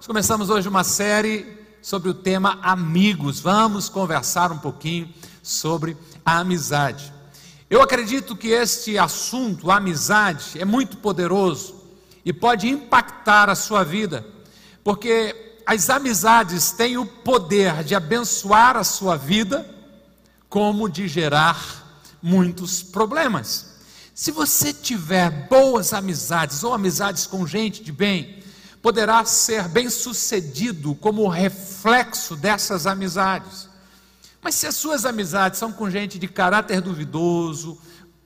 Nós começamos hoje uma série sobre o tema amigos. Vamos conversar um pouquinho sobre a amizade. Eu acredito que este assunto, a amizade, é muito poderoso e pode impactar a sua vida, porque as amizades têm o poder de abençoar a sua vida, como de gerar muitos problemas. Se você tiver boas amizades ou amizades com gente de bem, poderá ser bem-sucedido como reflexo dessas amizades. Mas se as suas amizades são com gente de caráter duvidoso,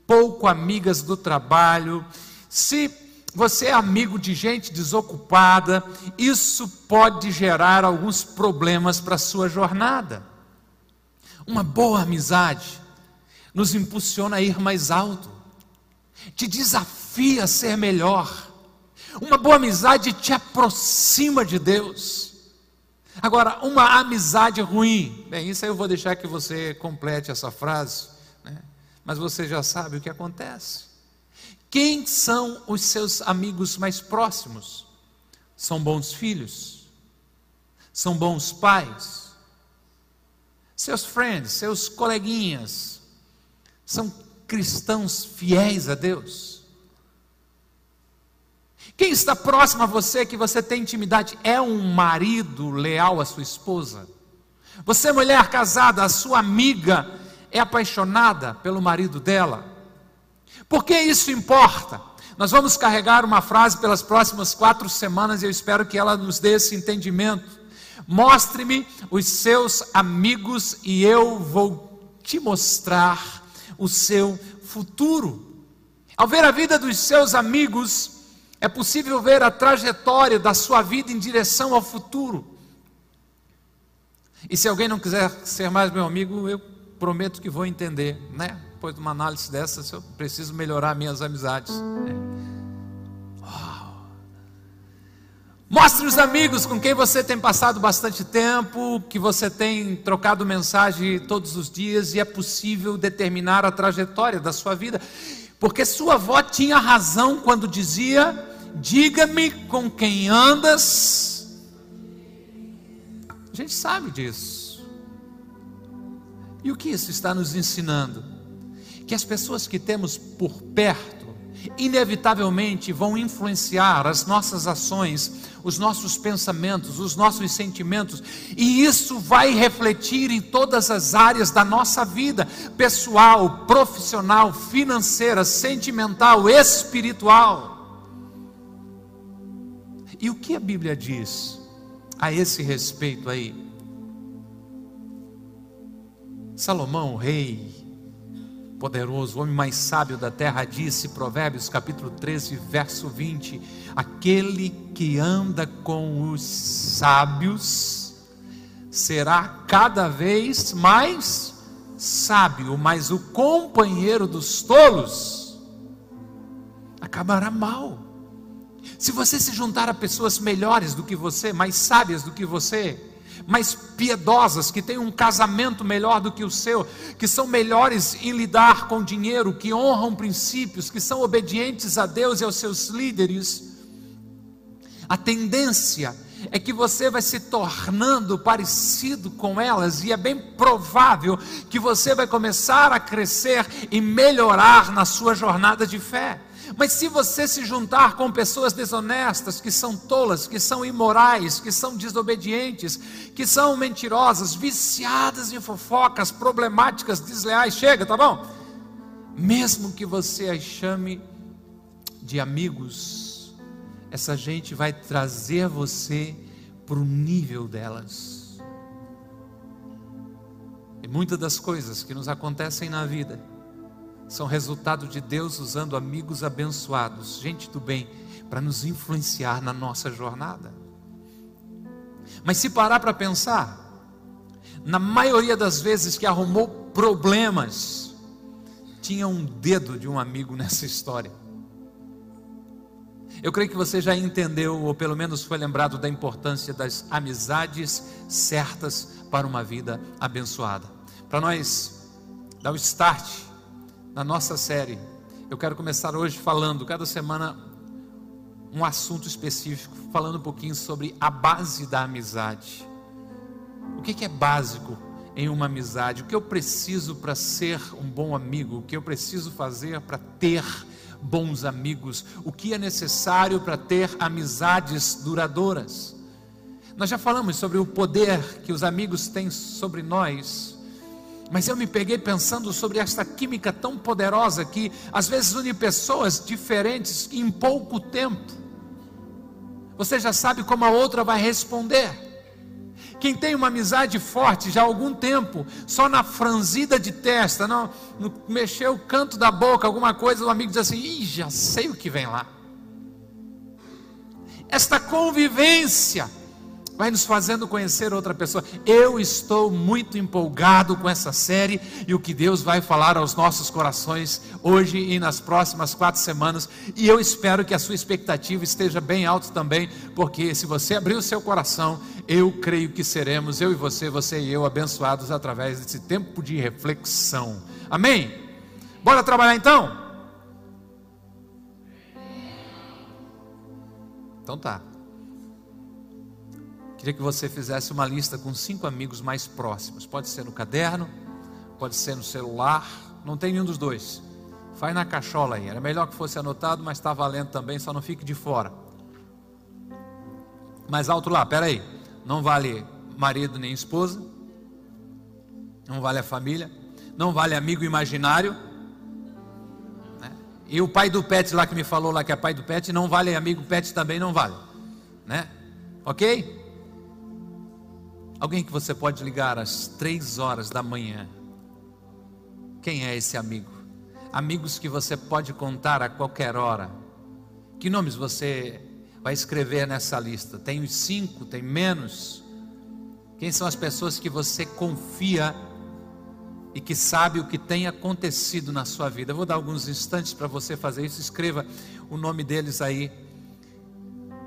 pouco amigas do trabalho, se você é amigo de gente desocupada, isso pode gerar alguns problemas para a sua jornada. Uma boa amizade nos impulsiona a ir mais alto, te desafia a ser melhor uma boa amizade te aproxima de Deus. Agora, uma amizade ruim, bem, isso aí eu vou deixar que você complete essa frase, né? mas você já sabe o que acontece. Quem são os seus amigos mais próximos? São bons filhos? São bons pais? Seus friends, seus coleguinhas, são cristãos fiéis a Deus? Quem está próximo a você que você tem intimidade é um marido leal à sua esposa. Você, mulher casada, a sua amiga é apaixonada pelo marido dela. Por que isso importa? Nós vamos carregar uma frase pelas próximas quatro semanas e eu espero que ela nos dê esse entendimento. Mostre-me os seus amigos e eu vou te mostrar o seu futuro. Ao ver a vida dos seus amigos, é possível ver a trajetória da sua vida em direção ao futuro. E se alguém não quiser ser mais meu amigo, eu prometo que vou entender, né? Depois de uma análise dessa, eu preciso melhorar minhas amizades. Mostre os amigos com quem você tem passado bastante tempo, que você tem trocado mensagem todos os dias, e é possível determinar a trajetória da sua vida. Porque sua avó tinha razão quando dizia Diga-me com quem andas. A gente sabe disso. E o que isso está nos ensinando? Que as pessoas que temos por perto, inevitavelmente vão influenciar as nossas ações, os nossos pensamentos, os nossos sentimentos, e isso vai refletir em todas as áreas da nossa vida pessoal, profissional, financeira, sentimental, espiritual. E o que a Bíblia diz a esse respeito aí? Salomão, o rei poderoso, o homem mais sábio da terra, disse, Provérbios capítulo 13, verso 20: Aquele que anda com os sábios será cada vez mais sábio, mas o companheiro dos tolos acabará mal. Se você se juntar a pessoas melhores do que você, mais sábias do que você, mais piedosas, que têm um casamento melhor do que o seu, que são melhores em lidar com dinheiro, que honram princípios, que são obedientes a Deus e aos seus líderes, a tendência é que você vai se tornando parecido com elas, e é bem provável que você vai começar a crescer e melhorar na sua jornada de fé. Mas se você se juntar com pessoas desonestas, que são tolas, que são imorais, que são desobedientes, que são mentirosas, viciadas em fofocas, problemáticas, desleais, chega, tá bom? Mesmo que você as chame de amigos, essa gente vai trazer você para o nível delas. E muitas das coisas que nos acontecem na vida, são resultado de Deus usando amigos abençoados, gente do bem, para nos influenciar na nossa jornada. Mas se parar para pensar, na maioria das vezes que arrumou problemas, tinha um dedo de um amigo nessa história. Eu creio que você já entendeu, ou pelo menos foi lembrado da importância das amizades certas para uma vida abençoada. Para nós dar o start na nossa série. Eu quero começar hoje falando, cada semana, um assunto específico, falando um pouquinho sobre a base da amizade. O que é básico em uma amizade? O que eu preciso para ser um bom amigo? O que eu preciso fazer para ter bons amigos? O que é necessário para ter amizades duradouras? Nós já falamos sobre o poder que os amigos têm sobre nós. Mas eu me peguei pensando sobre esta química tão poderosa que às vezes une pessoas diferentes em pouco tempo. Você já sabe como a outra vai responder. Quem tem uma amizade forte já há algum tempo, só na franzida de testa, não, no mexer o canto da boca, alguma coisa, o amigo diz assim: Ih, já sei o que vem lá. Esta convivência vai nos fazendo conhecer outra pessoa. Eu estou muito empolgado com essa série e o que Deus vai falar aos nossos corações hoje e nas próximas quatro semanas. E eu espero que a sua expectativa esteja bem alta também, porque se você abrir o seu coração, eu creio que seremos, eu e você, você e eu, abençoados através desse tempo de reflexão. Amém? Bora trabalhar então? Então tá. Queria que você fizesse uma lista com cinco amigos mais próximos. Pode ser no caderno, pode ser no celular, não tem nenhum dos dois. Faz na cachola aí. Era melhor que fosse anotado, mas está valendo também, só não fique de fora. Mais alto lá, peraí. Não vale marido nem esposa. Não vale a família. Não vale amigo imaginário. Né? E o pai do pet lá que me falou lá que é pai do pet, não vale amigo pet também não vale. Né? Ok? Alguém que você pode ligar às três horas da manhã. Quem é esse amigo? Amigos que você pode contar a qualquer hora. Que nomes você vai escrever nessa lista? Tem os cinco? Tem menos? Quem são as pessoas que você confia e que sabe o que tem acontecido na sua vida? Eu vou dar alguns instantes para você fazer isso. Escreva o nome deles aí,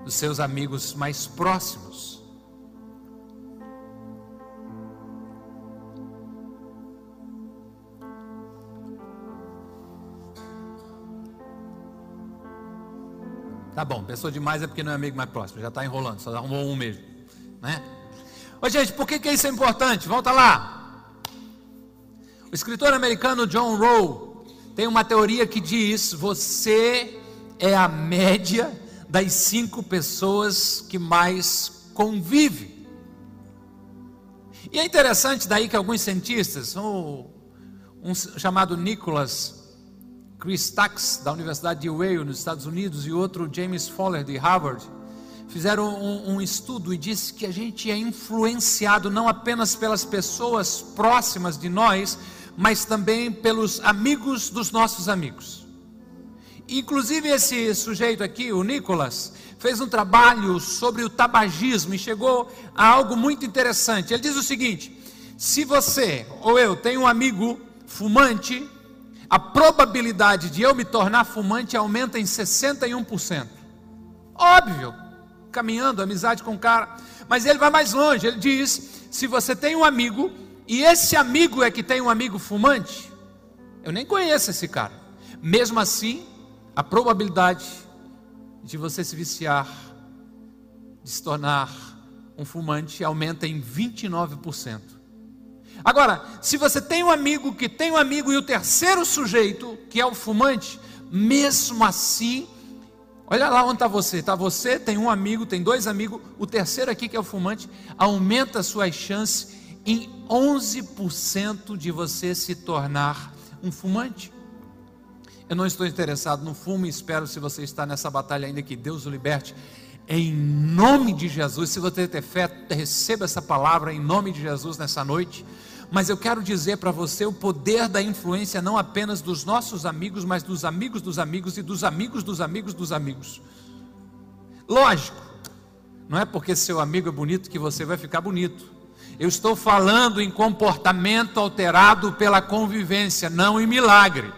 dos seus amigos mais próximos. Tá bom, pessoa demais é porque não é amigo mais próximo, já está enrolando, só arrumou um mesmo. Né? Ô gente, por que, que isso é importante? Volta lá. O escritor americano John Rowe tem uma teoria que diz: você é a média das cinco pessoas que mais convive. E é interessante daí que alguns cientistas, um, um chamado Nicholas Chris Tax, da Universidade de Yale, nos Estados Unidos, e outro James Fowler, de Harvard, fizeram um, um, estudo e disse que a gente é influenciado não apenas pelas pessoas próximas de nós, mas também pelos amigos dos nossos amigos. Inclusive esse sujeito aqui, o Nicholas, fez um trabalho sobre o tabagismo e chegou a algo muito interessante. Ele diz o seguinte: se você ou eu tem um amigo fumante, a probabilidade de eu me tornar fumante aumenta em 61%. Óbvio, caminhando, amizade com o cara. Mas ele vai mais longe, ele diz: se você tem um amigo, e esse amigo é que tem um amigo fumante, eu nem conheço esse cara. Mesmo assim, a probabilidade de você se viciar, de se tornar um fumante, aumenta em 29%. Agora, se você tem um amigo que tem um amigo e o terceiro sujeito, que é o fumante, mesmo assim, olha lá onde está você. Está você, tem um amigo, tem dois amigos, o terceiro aqui que é o fumante, aumenta as suas chances em 11% de você se tornar um fumante. Eu não estou interessado no fumo e espero, se você está nessa batalha ainda, que Deus o liberte. Em nome de Jesus, se você ter fé, receba essa palavra em nome de Jesus nessa noite. Mas eu quero dizer para você o poder da influência não apenas dos nossos amigos, mas dos amigos dos amigos e dos amigos dos amigos dos amigos. Lógico, não é porque seu amigo é bonito que você vai ficar bonito. Eu estou falando em comportamento alterado pela convivência, não em milagre.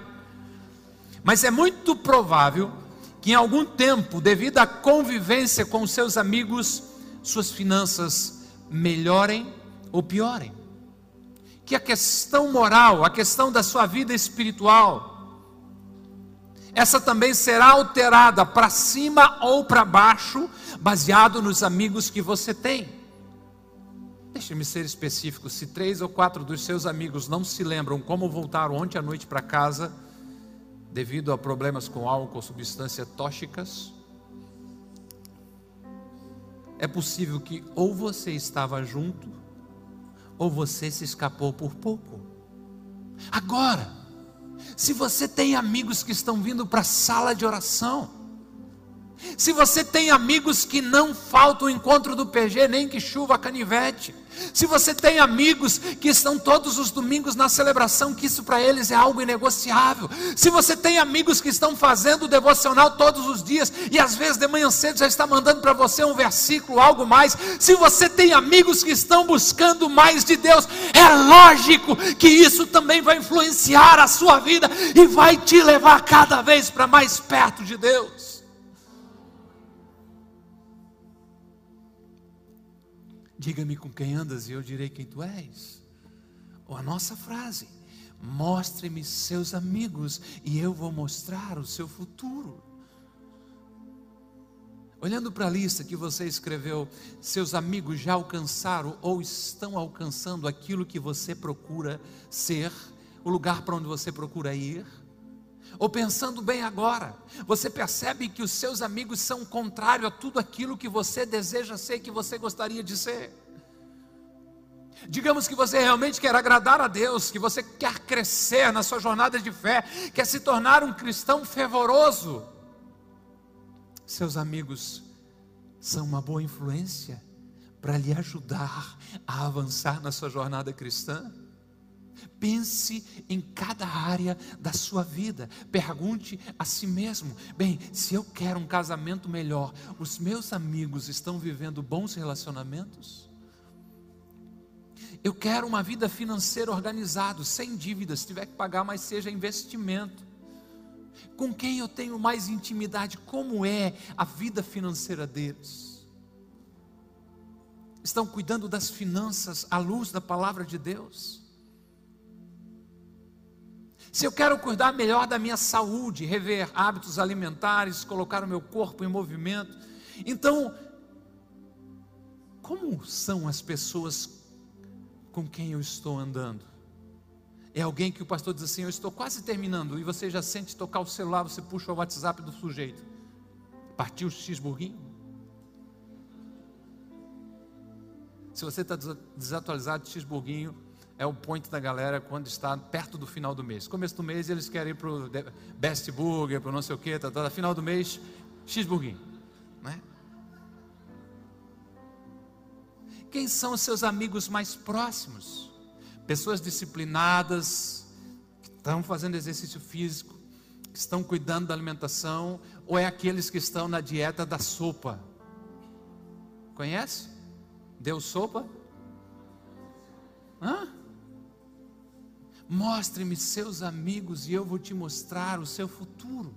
Mas é muito provável que em algum tempo, devido à convivência com seus amigos, suas finanças melhorem ou piorem que a questão moral, a questão da sua vida espiritual, essa também será alterada para cima ou para baixo, baseado nos amigos que você tem. Deixe-me ser específico: se três ou quatro dos seus amigos não se lembram como voltaram ontem à noite para casa, devido a problemas com álcool substâncias tóxicas, é possível que ou você estava junto, ou você se escapou por pouco. Agora, se você tem amigos que estão vindo para a sala de oração, se você tem amigos que não faltam o encontro do PG, nem que chuva canivete, se você tem amigos que estão todos os domingos na celebração, que isso para eles é algo inegociável. Se você tem amigos que estão fazendo o devocional todos os dias e às vezes de manhã cedo já está mandando para você um versículo, algo mais. Se você tem amigos que estão buscando mais de Deus, é lógico que isso também vai influenciar a sua vida e vai te levar cada vez para mais perto de Deus. Diga-me com quem andas e eu direi quem tu és. Ou a nossa frase: Mostre-me seus amigos e eu vou mostrar o seu futuro. Olhando para a lista que você escreveu, seus amigos já alcançaram ou estão alcançando aquilo que você procura ser, o lugar para onde você procura ir? Ou pensando bem agora, você percebe que os seus amigos são contrário a tudo aquilo que você deseja ser, que você gostaria de ser. Digamos que você realmente quer agradar a Deus, que você quer crescer na sua jornada de fé, quer se tornar um cristão fervoroso. Seus amigos são uma boa influência para lhe ajudar a avançar na sua jornada cristã. Pense em cada área da sua vida. Pergunte a si mesmo: bem, se eu quero um casamento melhor, os meus amigos estão vivendo bons relacionamentos? Eu quero uma vida financeira organizada, sem dívidas, se tiver que pagar, mas seja investimento. Com quem eu tenho mais intimidade? Como é a vida financeira deles? Estão cuidando das finanças à luz da palavra de Deus? Se eu quero cuidar melhor da minha saúde, rever hábitos alimentares, colocar o meu corpo em movimento, então, como são as pessoas com quem eu estou andando? É alguém que o pastor diz assim: Eu estou quase terminando, e você já sente tocar o celular, você puxa o WhatsApp do sujeito. Partiu o X-burguinho? Se você está desatualizado de X-burguinho, é o point da galera quando está perto do final do mês. Começo do mês eles querem ir para o Best Burger, para não sei o que, tá, tá, final do mês, X-Burguinho. Né? Quem são os seus amigos mais próximos? Pessoas disciplinadas, que estão fazendo exercício físico, que estão cuidando da alimentação, ou é aqueles que estão na dieta da sopa? Conhece? Deu sopa? Hã? Mostre-me seus amigos e eu vou te mostrar o seu futuro.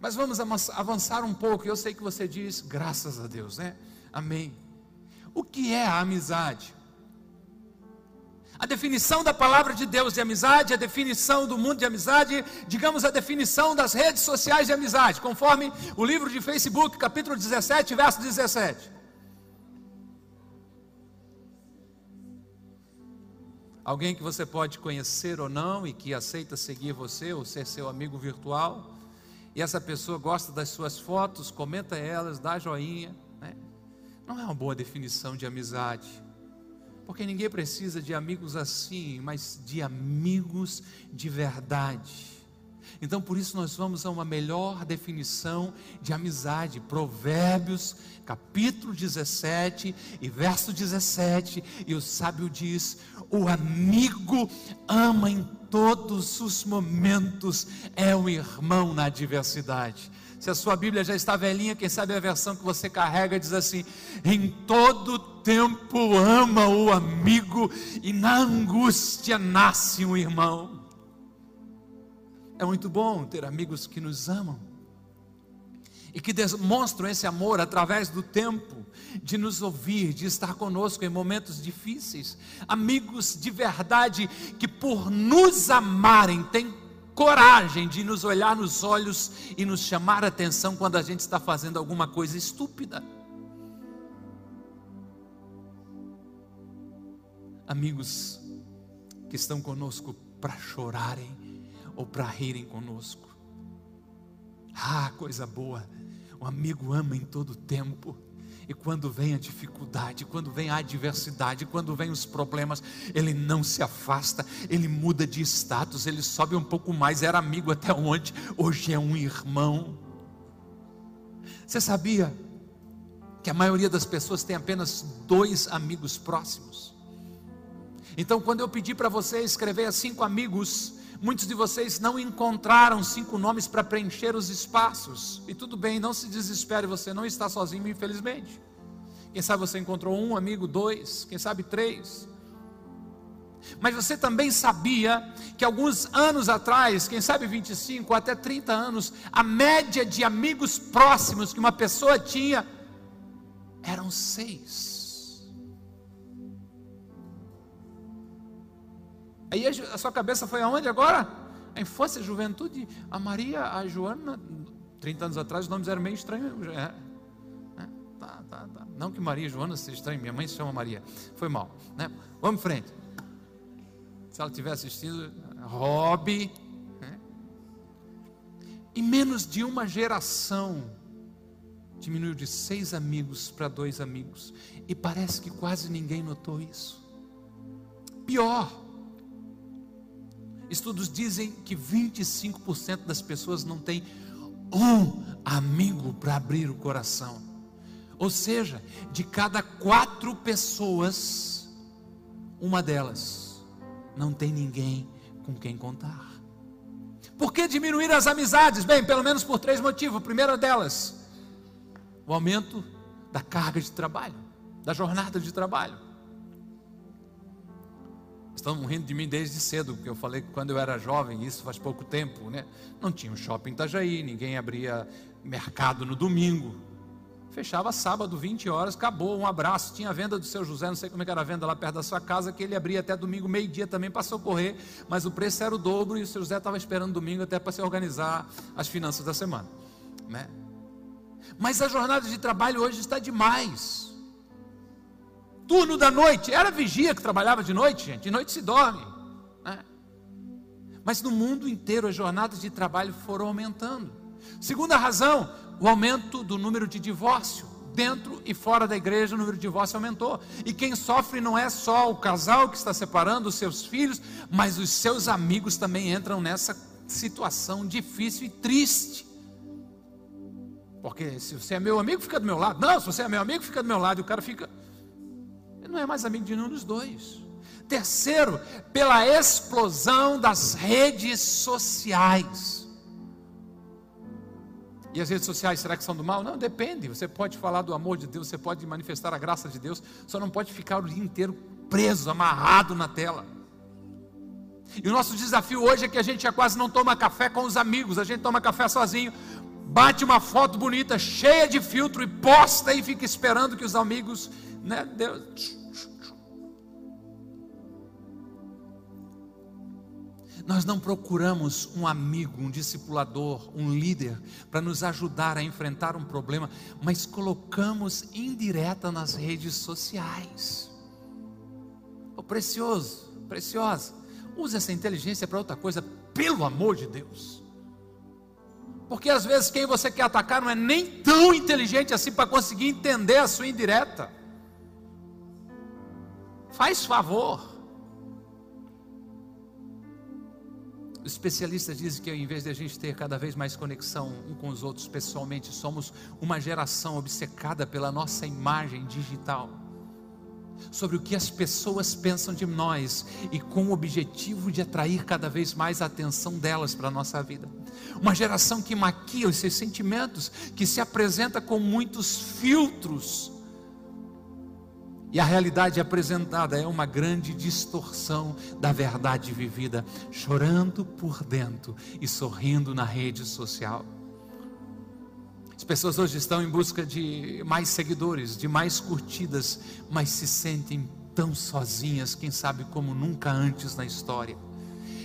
Mas vamos avançar um pouco. Eu sei que você diz, graças a Deus, né? Amém. O que é a amizade? A definição da palavra de Deus de amizade, a definição do mundo de amizade, digamos a definição das redes sociais de amizade, conforme o livro de Facebook, capítulo 17, verso 17. Alguém que você pode conhecer ou não e que aceita seguir você ou ser seu amigo virtual. E essa pessoa gosta das suas fotos, comenta elas, dá joinha. Né? Não é uma boa definição de amizade. Porque ninguém precisa de amigos assim, mas de amigos de verdade. Então, por isso, nós vamos a uma melhor definição de amizade. Provérbios, capítulo 17 e verso 17. E o sábio diz: O amigo ama em todos os momentos, é o irmão na adversidade. Se a sua Bíblia já está velhinha, quem sabe a versão que você carrega diz assim: em todo tempo ama o amigo, e na angústia nasce um irmão. É muito bom ter amigos que nos amam e que demonstram esse amor através do tempo, de nos ouvir, de estar conosco em momentos difíceis. Amigos de verdade que, por nos amarem, têm coragem de nos olhar nos olhos e nos chamar a atenção quando a gente está fazendo alguma coisa estúpida. Amigos que estão conosco para chorarem ou para rirem conosco. Ah, coisa boa. O amigo ama em todo tempo. E quando vem a dificuldade, quando vem a adversidade, quando vem os problemas, ele não se afasta, ele muda de status, ele sobe um pouco mais. Era amigo até ontem, hoje é um irmão. Você sabia que a maioria das pessoas tem apenas dois amigos próximos? Então, quando eu pedi para você escrever cinco amigos, Muitos de vocês não encontraram cinco nomes para preencher os espaços. E tudo bem, não se desespere, você não está sozinho, infelizmente. Quem sabe você encontrou um amigo, dois, quem sabe três. Mas você também sabia que alguns anos atrás, quem sabe 25 até 30 anos, a média de amigos próximos que uma pessoa tinha eram seis. Aí a sua cabeça foi aonde agora? A infância, a juventude, a Maria, a Joana, 30 anos atrás os nomes eram meio estranhos. É, é, tá, tá, tá. Não que Maria e Joana seja estranho, minha mãe se chama Maria. Foi mal. Né? Vamos em frente. Se ela estiver assistindo, Rob. Né? Em menos de uma geração, diminuiu de seis amigos para dois amigos. E parece que quase ninguém notou isso. Pior, Estudos dizem que 25% das pessoas não têm um amigo para abrir o coração. Ou seja, de cada quatro pessoas, uma delas não tem ninguém com quem contar. Por que diminuir as amizades? Bem, pelo menos por três motivos. O primeiro delas, o aumento da carga de trabalho, da jornada de trabalho. Estão rindo de mim desde cedo, porque eu falei que quando eu era jovem, isso faz pouco tempo, né? Não tinha um shopping em Itajaí, ninguém abria mercado no domingo. Fechava sábado, 20 horas, acabou, um abraço. Tinha a venda do seu José, não sei como é era a venda lá perto da sua casa, que ele abria até domingo, meio-dia também para socorrer, mas o preço era o dobro e o seu José estava esperando domingo até para se organizar as finanças da semana, né? Mas a jornada de trabalho hoje está demais turno da noite. Era vigia que trabalhava de noite, gente. De noite se dorme. Né? Mas no mundo inteiro as jornadas de trabalho foram aumentando. Segunda razão, o aumento do número de divórcio. Dentro e fora da igreja o número de divórcio aumentou. E quem sofre não é só o casal que está separando os seus filhos, mas os seus amigos também entram nessa situação difícil e triste. Porque se você é meu amigo, fica do meu lado. Não, se você é meu amigo, fica do meu lado. E o cara fica, não é mais amigo de nenhum dos dois. Terceiro, pela explosão das redes sociais. E as redes sociais, será que são do mal? Não, depende. Você pode falar do amor de Deus, você pode manifestar a graça de Deus, só não pode ficar o dia inteiro preso, amarrado na tela. E o nosso desafio hoje é que a gente já quase não toma café com os amigos, a gente toma café sozinho, bate uma foto bonita, cheia de filtro e posta e fica esperando que os amigos né? Deus. Nós não procuramos um amigo, um discipulador, um líder para nos ajudar a enfrentar um problema, mas colocamos indireta nas redes sociais. Oh, precioso, preciosa. Use essa inteligência para outra coisa, pelo amor de Deus. Porque às vezes quem você quer atacar não é nem tão inteligente assim para conseguir entender a sua indireta. Faz favor. Os especialistas dizem que ao invés de a gente ter cada vez mais conexão um com os outros pessoalmente, somos uma geração obcecada pela nossa imagem digital. Sobre o que as pessoas pensam de nós e com o objetivo de atrair cada vez mais a atenção delas para a nossa vida. Uma geração que maquia os seus sentimentos, que se apresenta com muitos filtros e a realidade apresentada é uma grande distorção da verdade vivida, chorando por dentro e sorrindo na rede social. As pessoas hoje estão em busca de mais seguidores, de mais curtidas, mas se sentem tão sozinhas, quem sabe como nunca antes na história.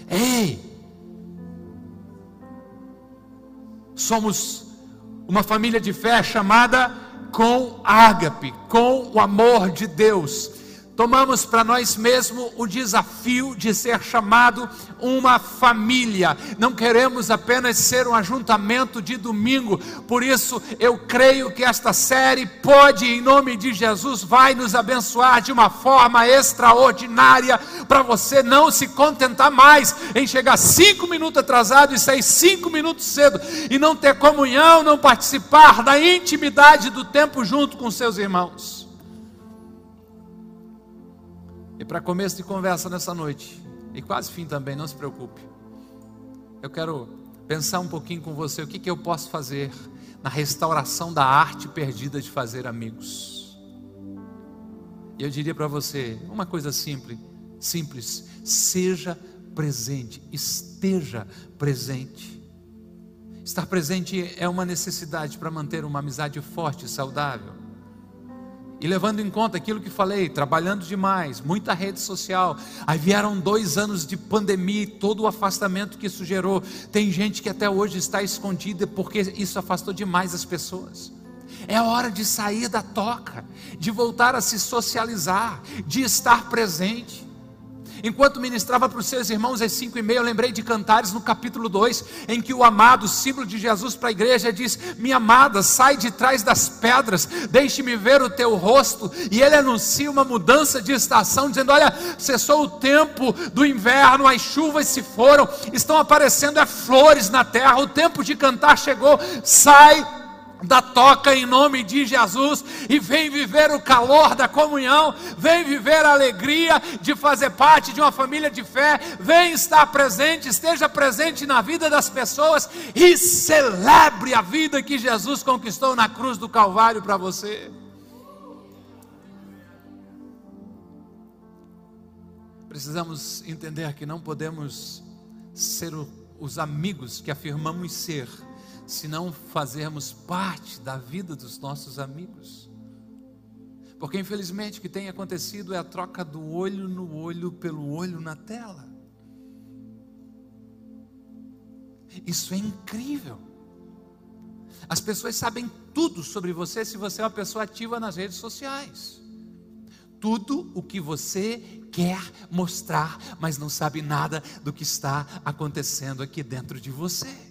Ei! Somos uma família de fé chamada com ágape, com o amor de Deus tomamos para nós mesmos o desafio de ser chamado uma família. Não queremos apenas ser um ajuntamento de domingo. Por isso, eu creio que esta série pode, em nome de Jesus, vai nos abençoar de uma forma extraordinária para você não se contentar mais em chegar cinco minutos atrasado e sair cinco minutos cedo e não ter comunhão, não participar da intimidade do tempo junto com seus irmãos. E para começo de conversa nessa noite, e quase fim também, não se preocupe. Eu quero pensar um pouquinho com você o que, que eu posso fazer na restauração da arte perdida de fazer amigos. E eu diria para você uma coisa simples, simples, seja presente, esteja presente. Estar presente é uma necessidade para manter uma amizade forte e saudável. E levando em conta aquilo que falei, trabalhando demais, muita rede social, aí vieram dois anos de pandemia e todo o afastamento que isso gerou. Tem gente que até hoje está escondida porque isso afastou demais as pessoas. É hora de sair da toca, de voltar a se socializar, de estar presente. Enquanto ministrava para os seus irmãos às cinco e meia, eu lembrei de Cantares no capítulo 2, em que o amado, símbolo de Jesus para a igreja, diz: Minha amada, sai de trás das pedras, deixe-me ver o teu rosto. E ele anuncia uma mudança de estação, dizendo: Olha, cessou o tempo do inverno, as chuvas se foram, estão aparecendo é flores na terra, o tempo de cantar chegou, sai da toca em nome de Jesus e vem viver o calor da comunhão, vem viver a alegria de fazer parte de uma família de fé, vem estar presente, esteja presente na vida das pessoas e celebre a vida que Jesus conquistou na cruz do Calvário para você. Precisamos entender que não podemos ser os amigos que afirmamos ser se não fazermos parte da vida dos nossos amigos. Porque infelizmente o que tem acontecido é a troca do olho no olho pelo olho na tela. Isso é incrível. As pessoas sabem tudo sobre você se você é uma pessoa ativa nas redes sociais. Tudo o que você quer mostrar, mas não sabe nada do que está acontecendo aqui dentro de você.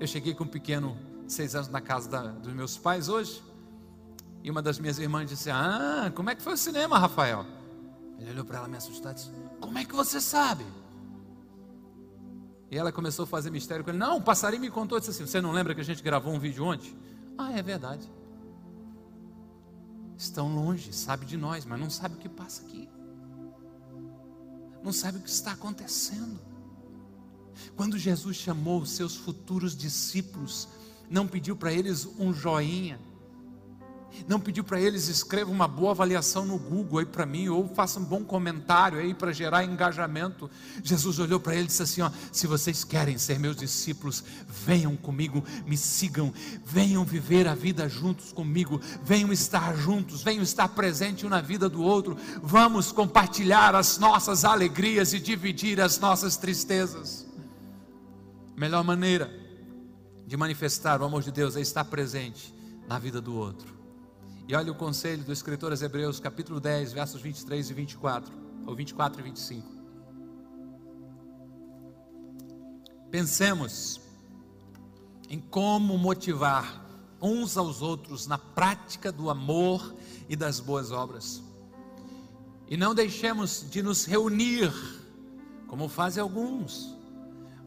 Eu cheguei com um pequeno, seis anos, na casa da, dos meus pais hoje. E uma das minhas irmãs disse: Ah, como é que foi o cinema, Rafael? Ele olhou para ela me assustado e disse: Como é que você sabe? E ela começou a fazer mistério com ele. Não, o passarinho me contou, disse assim: Você não lembra que a gente gravou um vídeo ontem? Ah, é verdade. Estão longe, sabe de nós, mas não sabe o que passa aqui. Não sabe o que está acontecendo. Quando Jesus chamou os seus futuros discípulos, não pediu para eles um joinha, não pediu para eles escreva uma boa avaliação no Google aí para mim, ou faça um bom comentário aí para gerar engajamento. Jesus olhou para eles e disse assim: ó, se vocês querem ser meus discípulos, venham comigo, me sigam, venham viver a vida juntos comigo, venham estar juntos, venham estar presente um na vida do outro, vamos compartilhar as nossas alegrias e dividir as nossas tristezas melhor maneira de manifestar o amor de Deus é estar presente na vida do outro. E olha o conselho do escritor aos Hebreus, capítulo 10, versos 23 e 24, ou 24 e 25. Pensemos em como motivar uns aos outros na prática do amor e das boas obras. E não deixemos de nos reunir, como fazem alguns,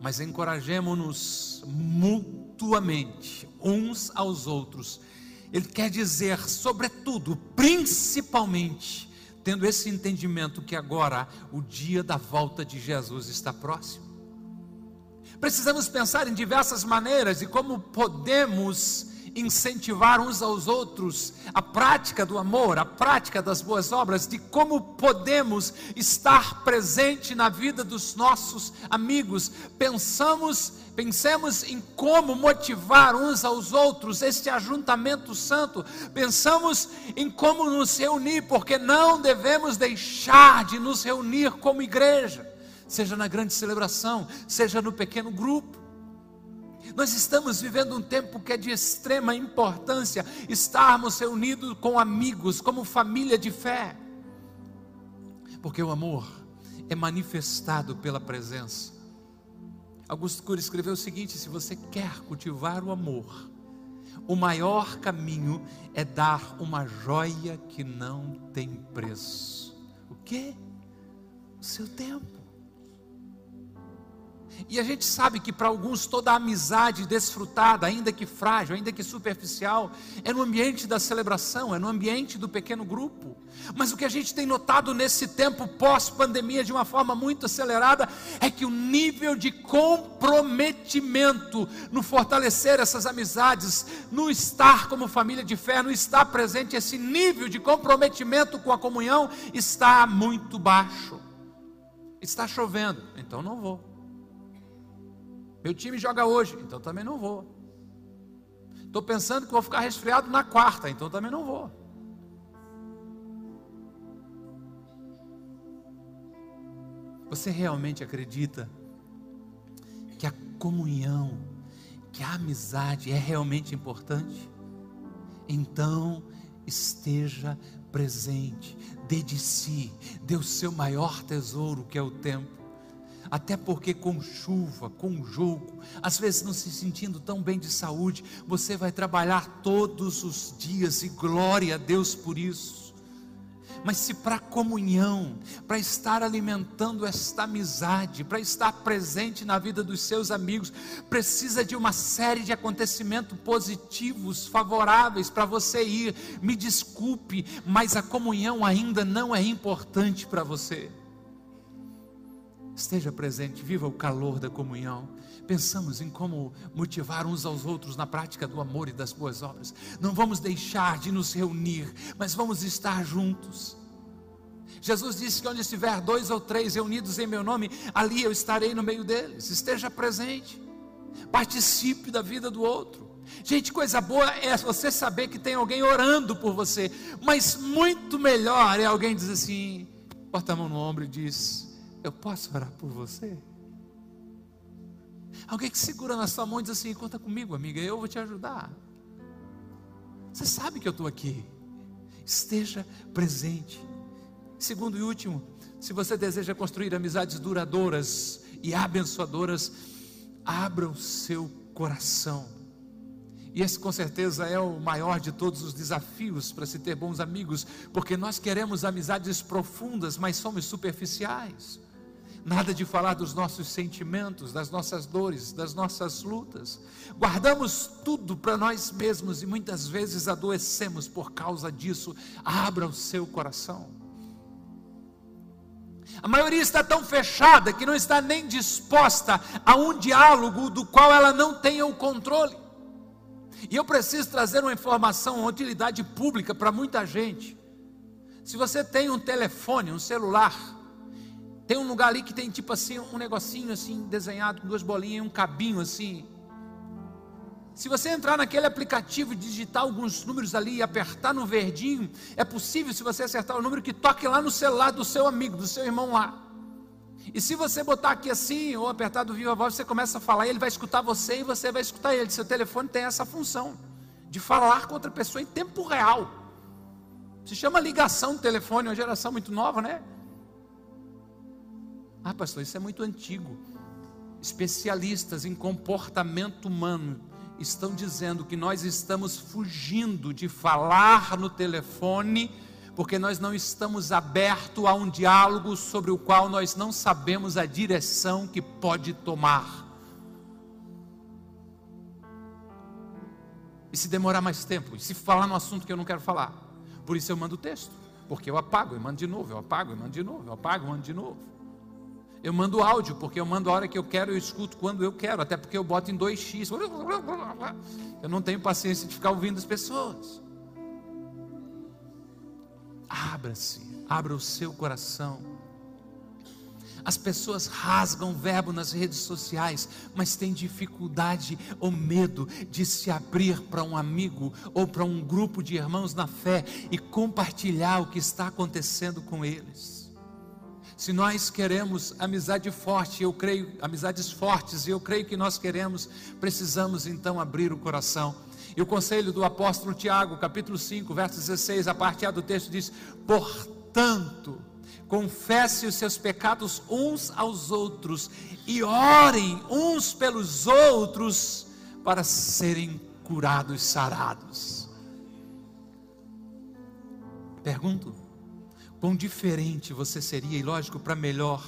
mas encorajemos-nos mutuamente, uns aos outros. Ele quer dizer, sobretudo, principalmente, tendo esse entendimento que agora o dia da volta de Jesus está próximo. Precisamos pensar em diversas maneiras de como podemos incentivar uns aos outros a prática do amor, a prática das boas obras, de como podemos estar presente na vida dos nossos amigos. Pensamos, pensemos em como motivar uns aos outros este ajuntamento santo. Pensamos em como nos reunir, porque não devemos deixar de nos reunir como igreja, seja na grande celebração, seja no pequeno grupo. Nós estamos vivendo um tempo que é de extrema importância estarmos reunidos com amigos, como família de fé. Porque o amor é manifestado pela presença. Augusto Cury escreveu o seguinte: se você quer cultivar o amor, o maior caminho é dar uma joia que não tem preço. O que? O seu tempo. E a gente sabe que para alguns toda amizade desfrutada, ainda que frágil, ainda que superficial, é no ambiente da celebração, é no ambiente do pequeno grupo. Mas o que a gente tem notado nesse tempo pós-pandemia, de uma forma muito acelerada, é que o nível de comprometimento no fortalecer essas amizades, no estar como família de fé, no estar presente, esse nível de comprometimento com a comunhão está muito baixo. Está chovendo, então não vou. Meu time joga hoje, então também não vou. Estou pensando que vou ficar resfriado na quarta, então também não vou. Você realmente acredita que a comunhão, que a amizade é realmente importante? Então, esteja presente, dê de si, dê o seu maior tesouro, que é o tempo até porque com chuva, com jogo, às vezes não se sentindo tão bem de saúde, você vai trabalhar todos os dias e glória a Deus por isso. Mas se para comunhão, para estar alimentando esta amizade, para estar presente na vida dos seus amigos, precisa de uma série de acontecimentos positivos, favoráveis para você ir. Me desculpe, mas a comunhão ainda não é importante para você. Esteja presente, viva o calor da comunhão. Pensamos em como motivar uns aos outros na prática do amor e das boas obras. Não vamos deixar de nos reunir, mas vamos estar juntos. Jesus disse que onde estiver dois ou três reunidos em meu nome, ali eu estarei no meio deles. Esteja presente, participe da vida do outro. Gente, coisa boa é você saber que tem alguém orando por você, mas muito melhor é alguém dizer assim: bota a mão no ombro e diz: eu posso orar por você? Alguém que segura na sua mão e diz assim: Conta comigo, amiga, eu vou te ajudar. Você sabe que eu estou aqui. Esteja presente. Segundo e último, se você deseja construir amizades duradouras e abençoadoras, abra o seu coração. E esse com certeza é o maior de todos os desafios para se ter bons amigos, porque nós queremos amizades profundas, mas somos superficiais nada de falar dos nossos sentimentos, das nossas dores, das nossas lutas. Guardamos tudo para nós mesmos e muitas vezes adoecemos por causa disso. Abra o seu coração. A maioria está tão fechada que não está nem disposta a um diálogo do qual ela não tenha o controle. E eu preciso trazer uma informação, uma utilidade pública para muita gente. Se você tem um telefone, um celular, tem um lugar ali que tem tipo assim, um negocinho assim, desenhado com duas bolinhas e um cabinho assim. Se você entrar naquele aplicativo e digitar alguns números ali e apertar no verdinho, é possível, se você acertar o número, que toque lá no celular do seu amigo, do seu irmão lá. E se você botar aqui assim, ou apertar do viva voz, você começa a falar, ele vai escutar você e você vai escutar ele. Seu telefone tem essa função de falar com outra pessoa em tempo real. Se chama ligação de telefone, é uma geração muito nova, né? Ah, pastor, isso é muito antigo. Especialistas em comportamento humano estão dizendo que nós estamos fugindo de falar no telefone porque nós não estamos abertos a um diálogo sobre o qual nós não sabemos a direção que pode tomar. E se demorar mais tempo, e se falar no assunto que eu não quero falar, por isso eu mando o texto, porque eu apago e mando de novo, eu apago e mando de novo, eu apago e mando de novo. Eu mando áudio, porque eu mando a hora que eu quero, eu escuto quando eu quero, até porque eu boto em 2x. Eu não tenho paciência de ficar ouvindo as pessoas. Abra-se, abra o seu coração. As pessoas rasgam verbo nas redes sociais, mas têm dificuldade ou medo de se abrir para um amigo ou para um grupo de irmãos na fé e compartilhar o que está acontecendo com eles. Se nós queremos amizade forte, eu creio, amizades fortes, e eu creio que nós queremos, precisamos então abrir o coração. E o conselho do apóstolo Tiago, capítulo 5, verso 16, a parte A do texto diz: Portanto, confesse os seus pecados uns aos outros e orem uns pelos outros para serem curados, sarados. Pergunto: quão diferente você seria, e lógico, para melhor,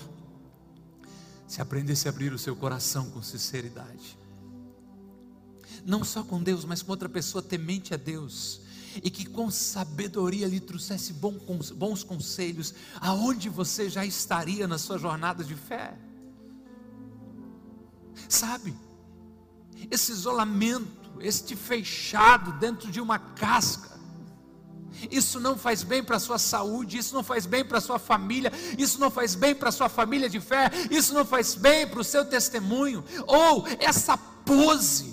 se aprendesse a abrir o seu coração com sinceridade. Não só com Deus, mas com outra pessoa temente a Deus, e que com sabedoria lhe trouxesse bons conselhos, aonde você já estaria na sua jornada de fé. Sabe, esse isolamento, este fechado dentro de uma casca, isso não faz bem para a sua saúde, isso não faz bem para a sua família, isso não faz bem para a sua família de fé, isso não faz bem para o seu testemunho, ou essa pose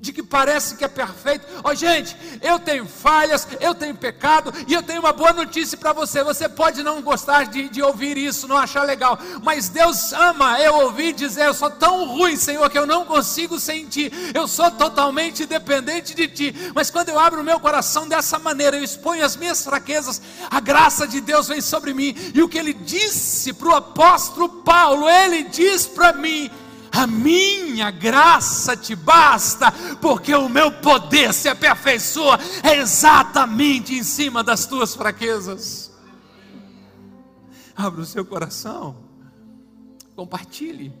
de que parece que é perfeito. Ó, oh, gente, eu tenho falhas, eu tenho pecado, e eu tenho uma boa notícia para você. Você pode não gostar de, de, ouvir isso, não achar legal, mas Deus ama eu ouvir dizer: Eu sou tão ruim, Senhor, que eu não consigo sentir, eu sou totalmente dependente de Ti. Mas quando eu abro o meu coração dessa maneira, eu exponho as minhas fraquezas, a graça de Deus vem sobre mim, e o que ele disse para o apóstolo Paulo, ele diz para mim a minha graça te basta, porque o meu poder se aperfeiçoa exatamente em cima das tuas fraquezas. Abra o seu coração, compartilhe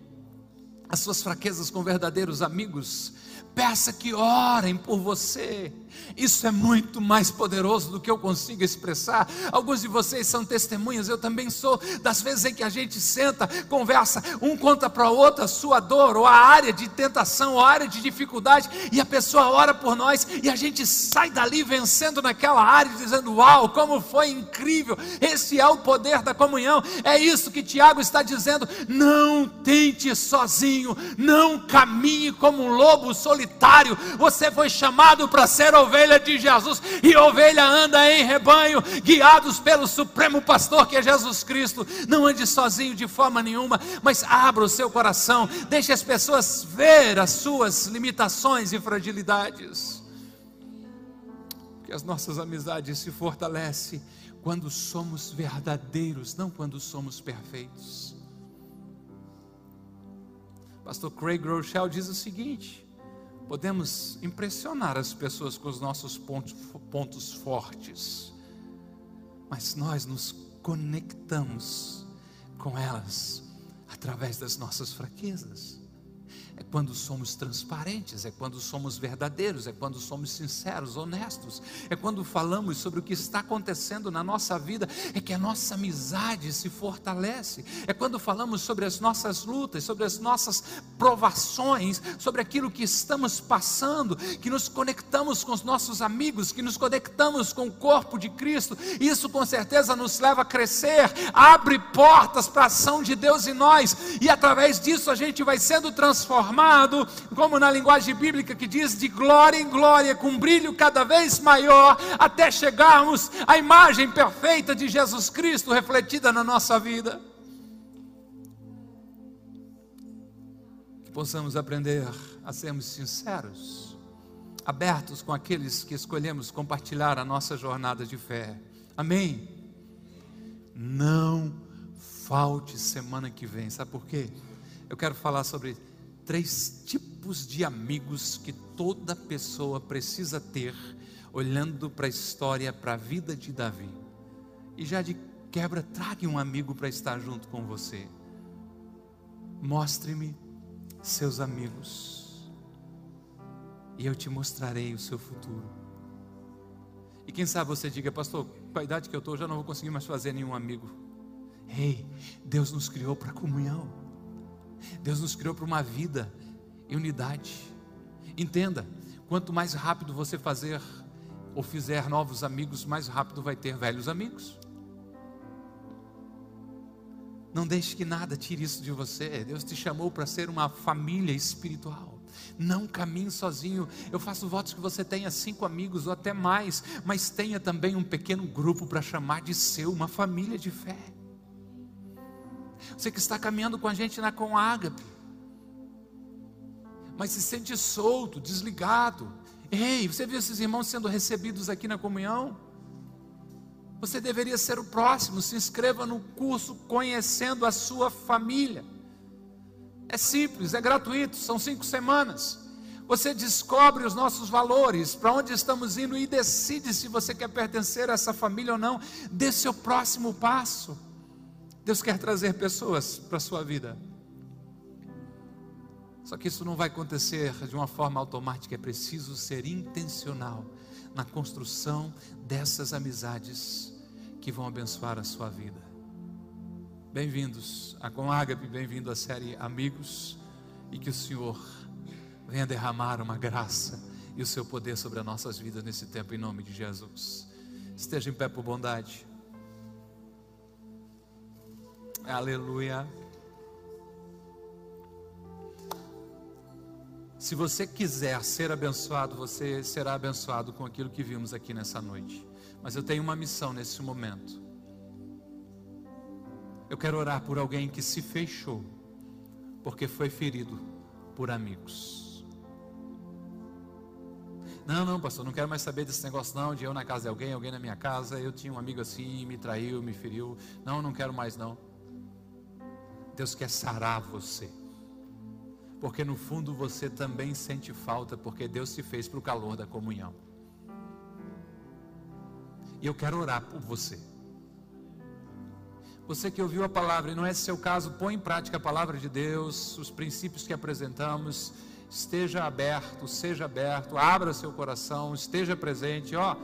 as suas fraquezas com verdadeiros amigos, peça que orem por você. Isso é muito mais poderoso do que eu consigo expressar. Alguns de vocês são testemunhas, eu também sou, das vezes em que a gente senta, conversa, um conta para o outro a sua dor, ou a área de tentação, ou a área de dificuldade, e a pessoa ora por nós, e a gente sai dali vencendo naquela área, dizendo: Uau, como foi incrível! Esse é o poder da comunhão. É isso que Tiago está dizendo. Não tente sozinho, não caminhe como um lobo solitário. Você foi chamado para ser ovelha de Jesus, e ovelha anda em rebanho, guiados pelo supremo pastor que é Jesus Cristo. Não ande sozinho de forma nenhuma, mas abra o seu coração, deixe as pessoas ver as suas limitações e fragilidades. Que as nossas amizades se fortalecem quando somos verdadeiros, não quando somos perfeitos. Pastor Craig Rochelle diz o seguinte: podemos impressionar as pessoas com os nossos pontos, pontos fortes, mas nós nos conectamos com elas através das nossas fraquezas quando somos transparentes, é quando somos verdadeiros, é quando somos sinceros, honestos, é quando falamos sobre o que está acontecendo na nossa vida, é que a nossa amizade se fortalece, é quando falamos sobre as nossas lutas, sobre as nossas provações, sobre aquilo que estamos passando, que nos conectamos com os nossos amigos, que nos conectamos com o corpo de Cristo, isso com certeza nos leva a crescer, abre portas para a ação de Deus em nós, e através disso a gente vai sendo transformado como na linguagem bíblica que diz, de glória em glória, com brilho cada vez maior, até chegarmos à imagem perfeita de Jesus Cristo refletida na nossa vida. Que possamos aprender a sermos sinceros, abertos com aqueles que escolhemos compartilhar a nossa jornada de fé. Amém? Não falte semana que vem, sabe por quê? Eu quero falar sobre três tipos de amigos que toda pessoa precisa ter, olhando para a história, para a vida de Davi. E já de quebra, trague um amigo para estar junto com você. Mostre-me seus amigos, e eu te mostrarei o seu futuro. E quem sabe você diga, pastor, com a idade que eu estou, já não vou conseguir mais fazer nenhum amigo. Ei, Deus nos criou para comunhão. Deus nos criou para uma vida em unidade. Entenda, quanto mais rápido você fazer ou fizer novos amigos, mais rápido vai ter velhos amigos. Não deixe que nada tire isso de você. Deus te chamou para ser uma família espiritual. Não caminhe sozinho. Eu faço votos que você tenha cinco amigos ou até mais, mas tenha também um pequeno grupo para chamar de seu, uma família de fé. Você que está caminhando com a gente na Com Ágape, mas se sente solto, desligado. Ei, você viu esses irmãos sendo recebidos aqui na comunhão? Você deveria ser o próximo. Se inscreva no curso Conhecendo a Sua Família. É simples, é gratuito, são cinco semanas. Você descobre os nossos valores, para onde estamos indo e decide se você quer pertencer a essa família ou não. Dê seu próximo passo. Deus quer trazer pessoas para a sua vida. Só que isso não vai acontecer de uma forma automática, é preciso ser intencional na construção dessas amizades que vão abençoar a sua vida. Bem-vindos a Com Ágape, bem-vindo à série Amigos, e que o Senhor venha derramar uma graça e o seu poder sobre as nossas vidas nesse tempo, em nome de Jesus. Esteja em pé por bondade. Aleluia. Se você quiser ser abençoado, você será abençoado com aquilo que vimos aqui nessa noite. Mas eu tenho uma missão nesse momento. Eu quero orar por alguém que se fechou, porque foi ferido por amigos. Não, não, pastor, não quero mais saber desse negócio não, de eu na casa de alguém, alguém na minha casa, eu tinha um amigo assim, me traiu, me feriu. Não, não quero mais não. Deus quer sarar você. Porque no fundo você também sente falta, porque Deus se fez para o calor da comunhão. E eu quero orar por você. Você que ouviu a palavra e não é seu caso, põe em prática a palavra de Deus, os princípios que apresentamos esteja aberto, seja aberto, abra seu coração, esteja presente, ó,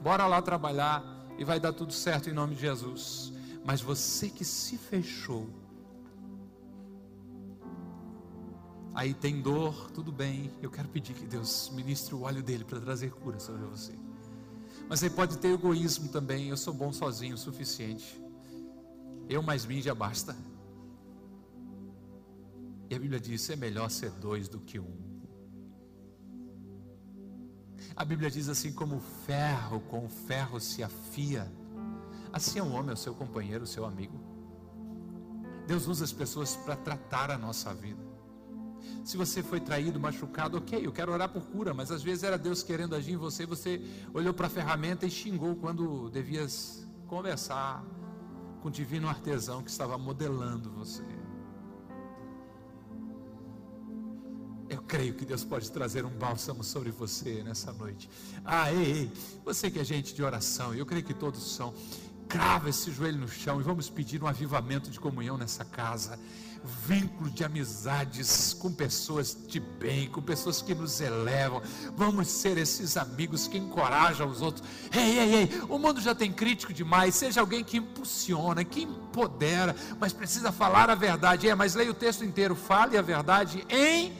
bora lá trabalhar e vai dar tudo certo em nome de Jesus. Mas você que se fechou, aí tem dor, tudo bem, eu quero pedir que Deus ministre o óleo dele para trazer cura sobre você. Mas aí pode ter egoísmo também, eu sou bom sozinho o suficiente. Eu mais mim já basta. E a Bíblia diz: é melhor ser dois do que um. A Bíblia diz assim: como ferro com ferro se afia, assim é um homem, o seu companheiro, o seu amigo. Deus usa as pessoas para tratar a nossa vida. Se você foi traído, machucado, ok, eu quero orar por cura, mas às vezes era Deus querendo agir em você, você olhou para a ferramenta e xingou quando devias conversar com o divino artesão que estava modelando você. Eu creio que Deus pode trazer um bálsamo sobre você nessa noite. Ah, ei, ei, você que é gente de oração, eu creio que todos são. Crava esse joelho no chão e vamos pedir um avivamento de comunhão nessa casa. Vínculo de amizades com pessoas de bem, com pessoas que nos elevam. Vamos ser esses amigos que encorajam os outros. Ei, ei, ei, o mundo já tem crítico demais. Seja alguém que impulsiona, que empodera, mas precisa falar a verdade. É, mas leia o texto inteiro. Fale a verdade em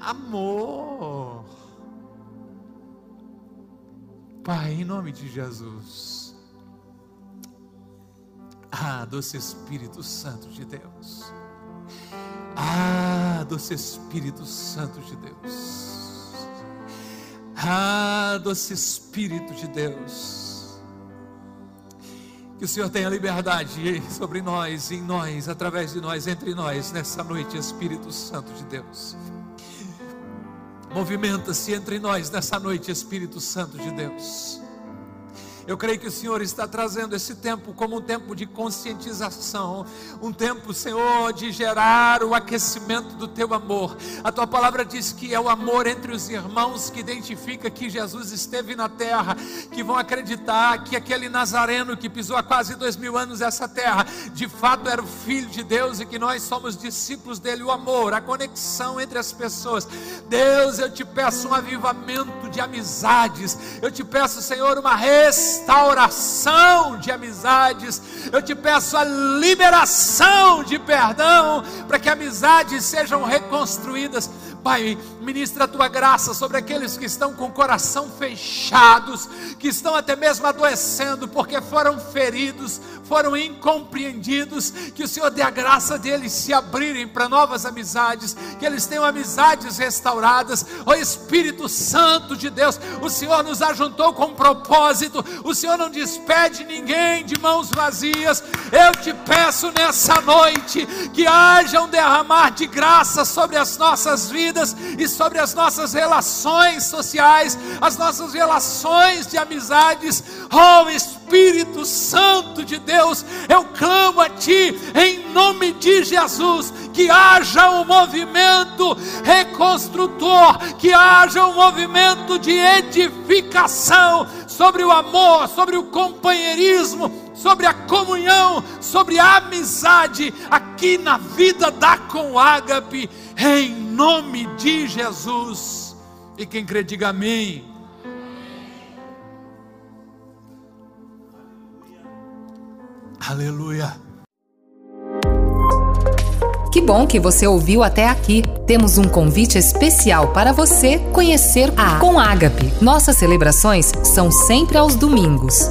amor. Pai, em nome de Jesus. Ah, doce Espírito Santo de Deus. Ah, doce Espírito Santo de Deus. Ah, doce Espírito de Deus. Que o Senhor tenha liberdade sobre nós, em nós, através de nós, entre nós, nessa noite, Espírito Santo de Deus. Movimenta-se entre nós nessa noite, Espírito Santo de Deus. Eu creio que o Senhor está trazendo esse tempo como um tempo de conscientização, um tempo, Senhor, de gerar o aquecimento do teu amor. A tua palavra diz que é o amor entre os irmãos que identifica que Jesus esteve na terra, que vão acreditar que aquele Nazareno que pisou há quase dois mil anos essa terra, de fato era o Filho de Deus e que nós somos discípulos dele. O amor, a conexão entre as pessoas. Deus, eu te peço um avivamento de amizades. Eu te peço, Senhor, uma restauração restauração de amizades. Eu te peço a liberação de perdão para que amizades sejam reconstruídas. Pai, ministra a tua graça sobre aqueles que estão com o coração fechados, que estão até mesmo adoecendo porque foram feridos, foram incompreendidos, que o Senhor dê a graça deles se abrirem para novas amizades, que eles tenham amizades restauradas. Ó Espírito Santo de Deus, o Senhor nos ajuntou com um propósito, o Senhor não despede ninguém de mãos vazias. Eu te peço nessa noite que haja um derramar de graça sobre as nossas vidas e sobre as nossas relações sociais, as nossas relações de amizades. Oh Espírito Santo de Deus, eu clamo a Ti em nome de Jesus, que haja um movimento reconstrutor, que haja um movimento de edificação sobre o amor, sobre o companheirismo, sobre a comunhão, sobre a amizade aqui na vida da Comágape, em nome de Jesus. E quem crê, diga amém. Aleluia. Que bom que você ouviu até aqui. Temos um convite especial para você conhecer a Com Ágape. Nossas celebrações são sempre aos domingos,